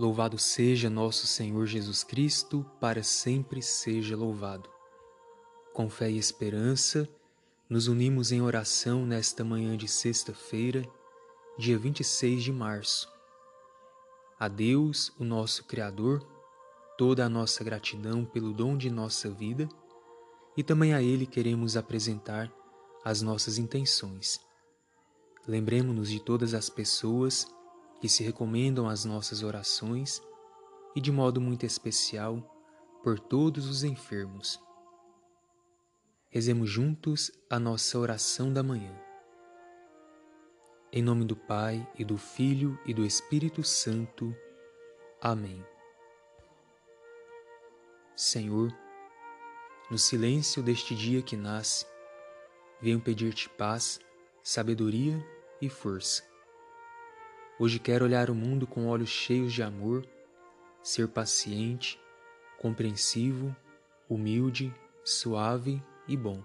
Louvado seja nosso Senhor Jesus Cristo, para sempre seja louvado. Com fé e esperança, nos unimos em oração nesta manhã de sexta-feira, dia 26 de março. A Deus, o nosso Criador, toda a nossa gratidão pelo dom de nossa vida e também a Ele queremos apresentar as nossas intenções. Lembremos-nos de todas as pessoas que se recomendam às nossas orações e, de modo muito especial, por todos os enfermos. Rezemos juntos a nossa oração da manhã. Em nome do Pai e do Filho e do Espírito Santo. Amém. Senhor, no silêncio deste dia que nasce, venho pedir-te paz, sabedoria e força Hoje quero olhar o mundo com olhos cheios de amor, ser paciente, compreensivo, humilde, suave e bom.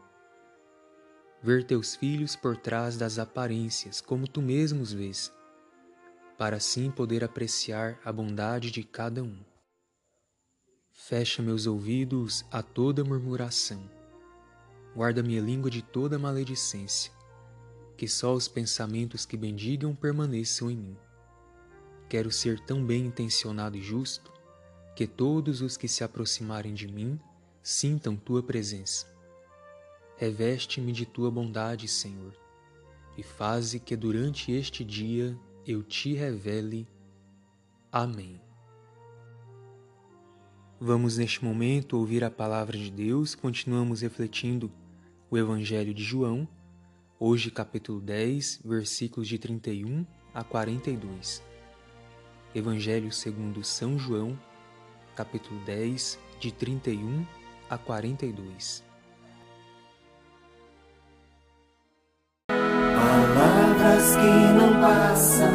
Ver teus filhos por trás das aparências, como tu mesmo os vês, para assim poder apreciar a bondade de cada um. Fecha meus ouvidos a toda murmuração. Guarda minha língua de toda maledicência, que só os pensamentos que bendigam permaneçam em mim. Quero ser tão bem intencionado e justo que todos os que se aproximarem de mim sintam tua presença. Reveste-me de tua bondade, Senhor, e faze que durante este dia eu te revele. Amém. Vamos neste momento ouvir a palavra de Deus, continuamos refletindo o Evangelho de João, hoje capítulo 10, versículos de 31 a 42. Evangelho segundo São João, capítulo 10, de 31 a 42. Palavras que não passam,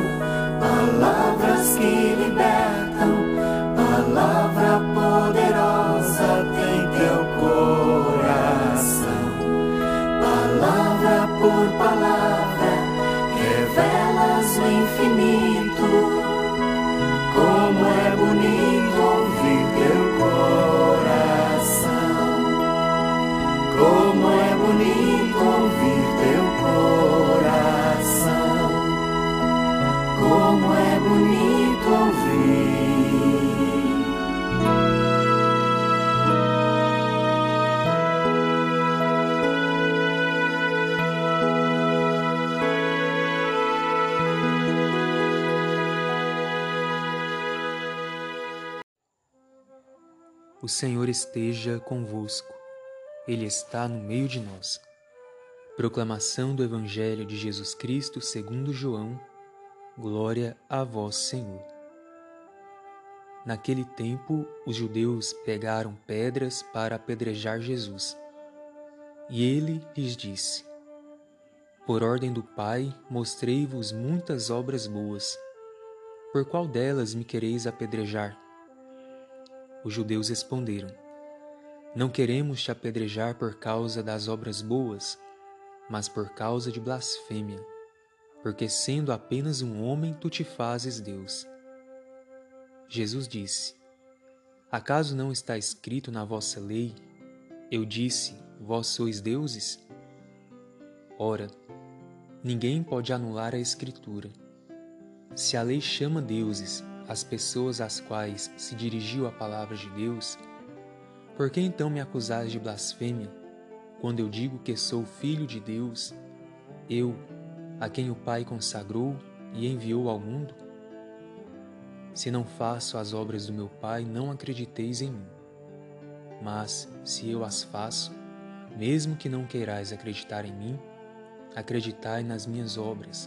O Senhor esteja convosco, Ele está no meio de nós. Proclamação do Evangelho de Jesus Cristo segundo João. Glória a vós, Senhor. Naquele tempo, os judeus pegaram pedras para apedrejar Jesus. E ele lhes disse: Por ordem do Pai, mostrei-vos muitas obras boas. Por qual delas me quereis apedrejar? Os judeus responderam: Não queremos te apedrejar por causa das obras boas, mas por causa de blasfêmia, porque sendo apenas um homem tu te fazes Deus. Jesus disse: Acaso não está escrito na vossa lei: Eu disse, vós sois deuses? Ora, ninguém pode anular a Escritura. Se a lei chama deuses as pessoas às quais se dirigiu a palavra de Deus, por que então me acusais de blasfêmia, quando eu digo que sou filho de Deus, eu, a quem o Pai consagrou e enviou ao mundo? Se não faço as obras do meu Pai, não acrediteis em mim. Mas, se eu as faço, mesmo que não queirais acreditar em mim, acreditai nas minhas obras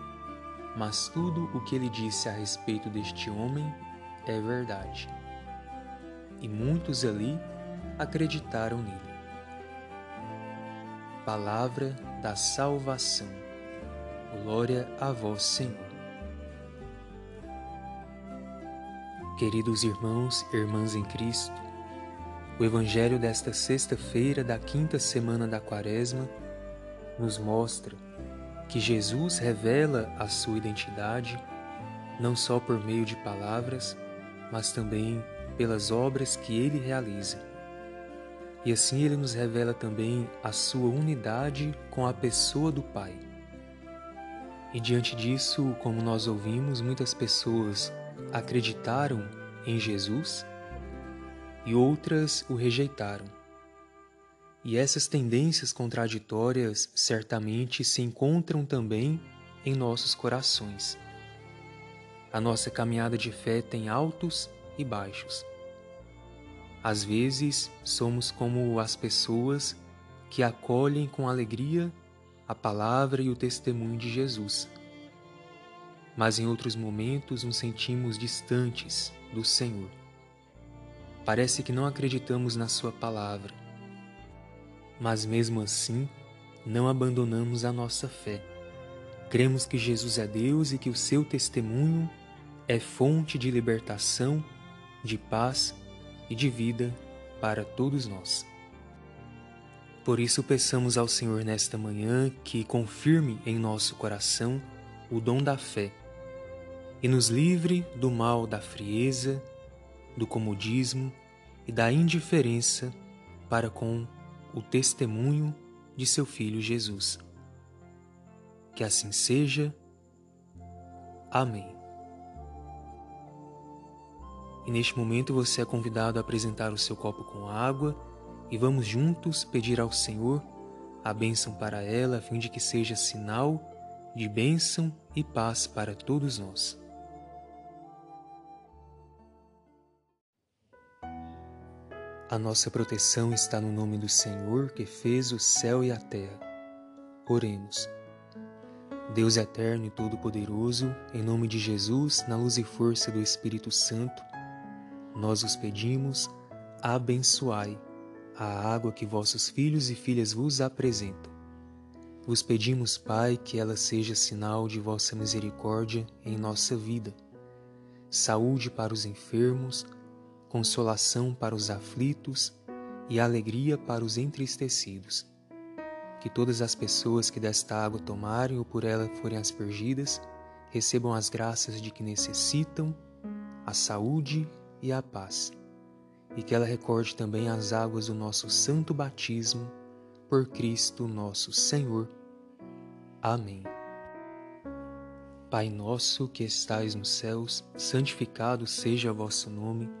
mas tudo o que ele disse a respeito deste homem é verdade. E muitos ali acreditaram nele. Palavra da salvação. Glória a vós, Senhor. Queridos irmãos e irmãs em Cristo, o Evangelho desta sexta-feira da quinta semana da Quaresma nos mostra que Jesus revela a sua identidade não só por meio de palavras, mas também pelas obras que ele realiza. E assim ele nos revela também a sua unidade com a pessoa do Pai. E diante disso, como nós ouvimos, muitas pessoas acreditaram em Jesus e outras o rejeitaram. E essas tendências contraditórias certamente se encontram também em nossos corações. A nossa caminhada de fé tem altos e baixos. Às vezes, somos como as pessoas que acolhem com alegria a palavra e o testemunho de Jesus. Mas em outros momentos nos sentimos distantes do Senhor. Parece que não acreditamos na Sua palavra mas mesmo assim não abandonamos a nossa fé. Cremos que Jesus é Deus e que o seu testemunho é fonte de libertação, de paz e de vida para todos nós. Por isso, peçamos ao Senhor nesta manhã que confirme em nosso coração o dom da fé e nos livre do mal da frieza, do comodismo e da indiferença para com o testemunho de seu Filho Jesus. Que assim seja. Amém. E neste momento você é convidado a apresentar o seu copo com água e vamos juntos pedir ao Senhor a bênção para ela, a fim de que seja sinal de bênção e paz para todos nós. A nossa proteção está no nome do Senhor que fez o céu e a terra. Oremos. Deus eterno e todo-poderoso, em nome de Jesus, na luz e força do Espírito Santo, nós os pedimos, abençoai a água que vossos filhos e filhas vos apresentam. Vos pedimos, Pai, que ela seja sinal de vossa misericórdia em nossa vida, saúde para os enfermos, consolação para os aflitos e alegria para os entristecidos. Que todas as pessoas que desta água tomarem ou por ela forem aspergidas recebam as graças de que necessitam, a saúde e a paz. E que ela recorde também as águas do nosso santo batismo, por Cristo nosso Senhor. Amém. Pai nosso que estais nos céus, santificado seja vosso nome.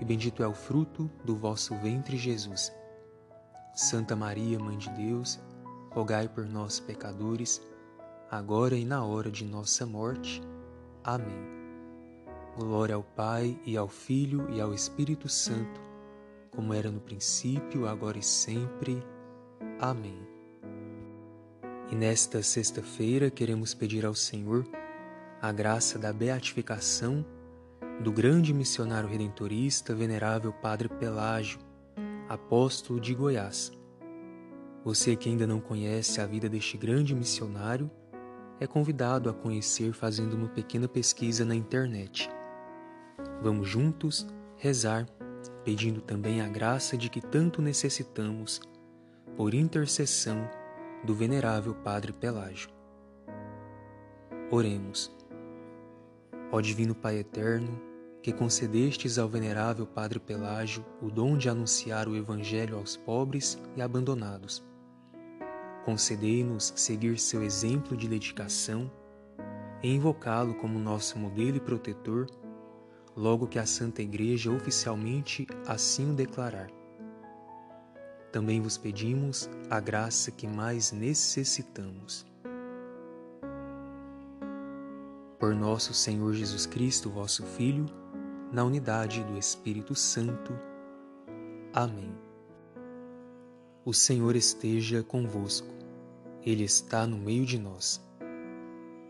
e bendito é o fruto do vosso ventre, Jesus. Santa Maria, Mãe de Deus, rogai por nós, pecadores, agora e na hora de nossa morte. Amém. Glória ao Pai, e ao Filho, e ao Espírito Santo, como era no princípio, agora e sempre. Amém. E nesta sexta-feira queremos pedir ao Senhor a graça da beatificação do grande missionário redentorista venerável Padre Pelágio, apóstolo de Goiás. Você que ainda não conhece a vida deste grande missionário, é convidado a conhecer fazendo uma pequena pesquisa na internet. Vamos juntos rezar, pedindo também a graça de que tanto necessitamos, por intercessão do venerável Padre Pelágio. Oremos. Ó Divino Pai Eterno, que concedestes ao venerável Padre Pelágio o dom de anunciar o Evangelho aos pobres e abandonados. Concedei-nos seguir seu exemplo de dedicação e invocá-lo como nosso modelo e protetor, logo que a Santa Igreja oficialmente assim o declarar. Também vos pedimos a graça que mais necessitamos. Por nosso Senhor Jesus Cristo, vosso Filho, na unidade do Espírito Santo. Amém. O Senhor esteja convosco, Ele está no meio de nós.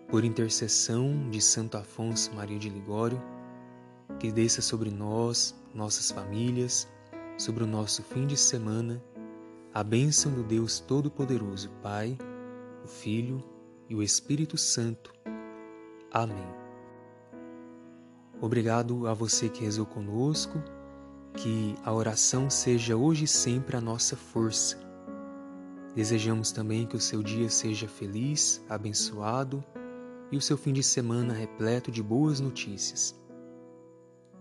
Por intercessão de Santo Afonso Maria de Ligório, que desça sobre nós, nossas famílias, sobre o nosso fim de semana, a bênção do Deus Todo-Poderoso, Pai, o Filho e o Espírito Santo. Amém. Obrigado a você que rezou conosco, que a oração seja hoje e sempre a nossa força. Desejamos também que o seu dia seja feliz, abençoado e o seu fim de semana repleto de boas notícias.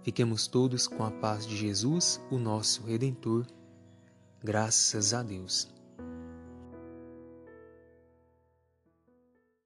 Fiquemos todos com a paz de Jesus, o nosso Redentor. Graças a Deus.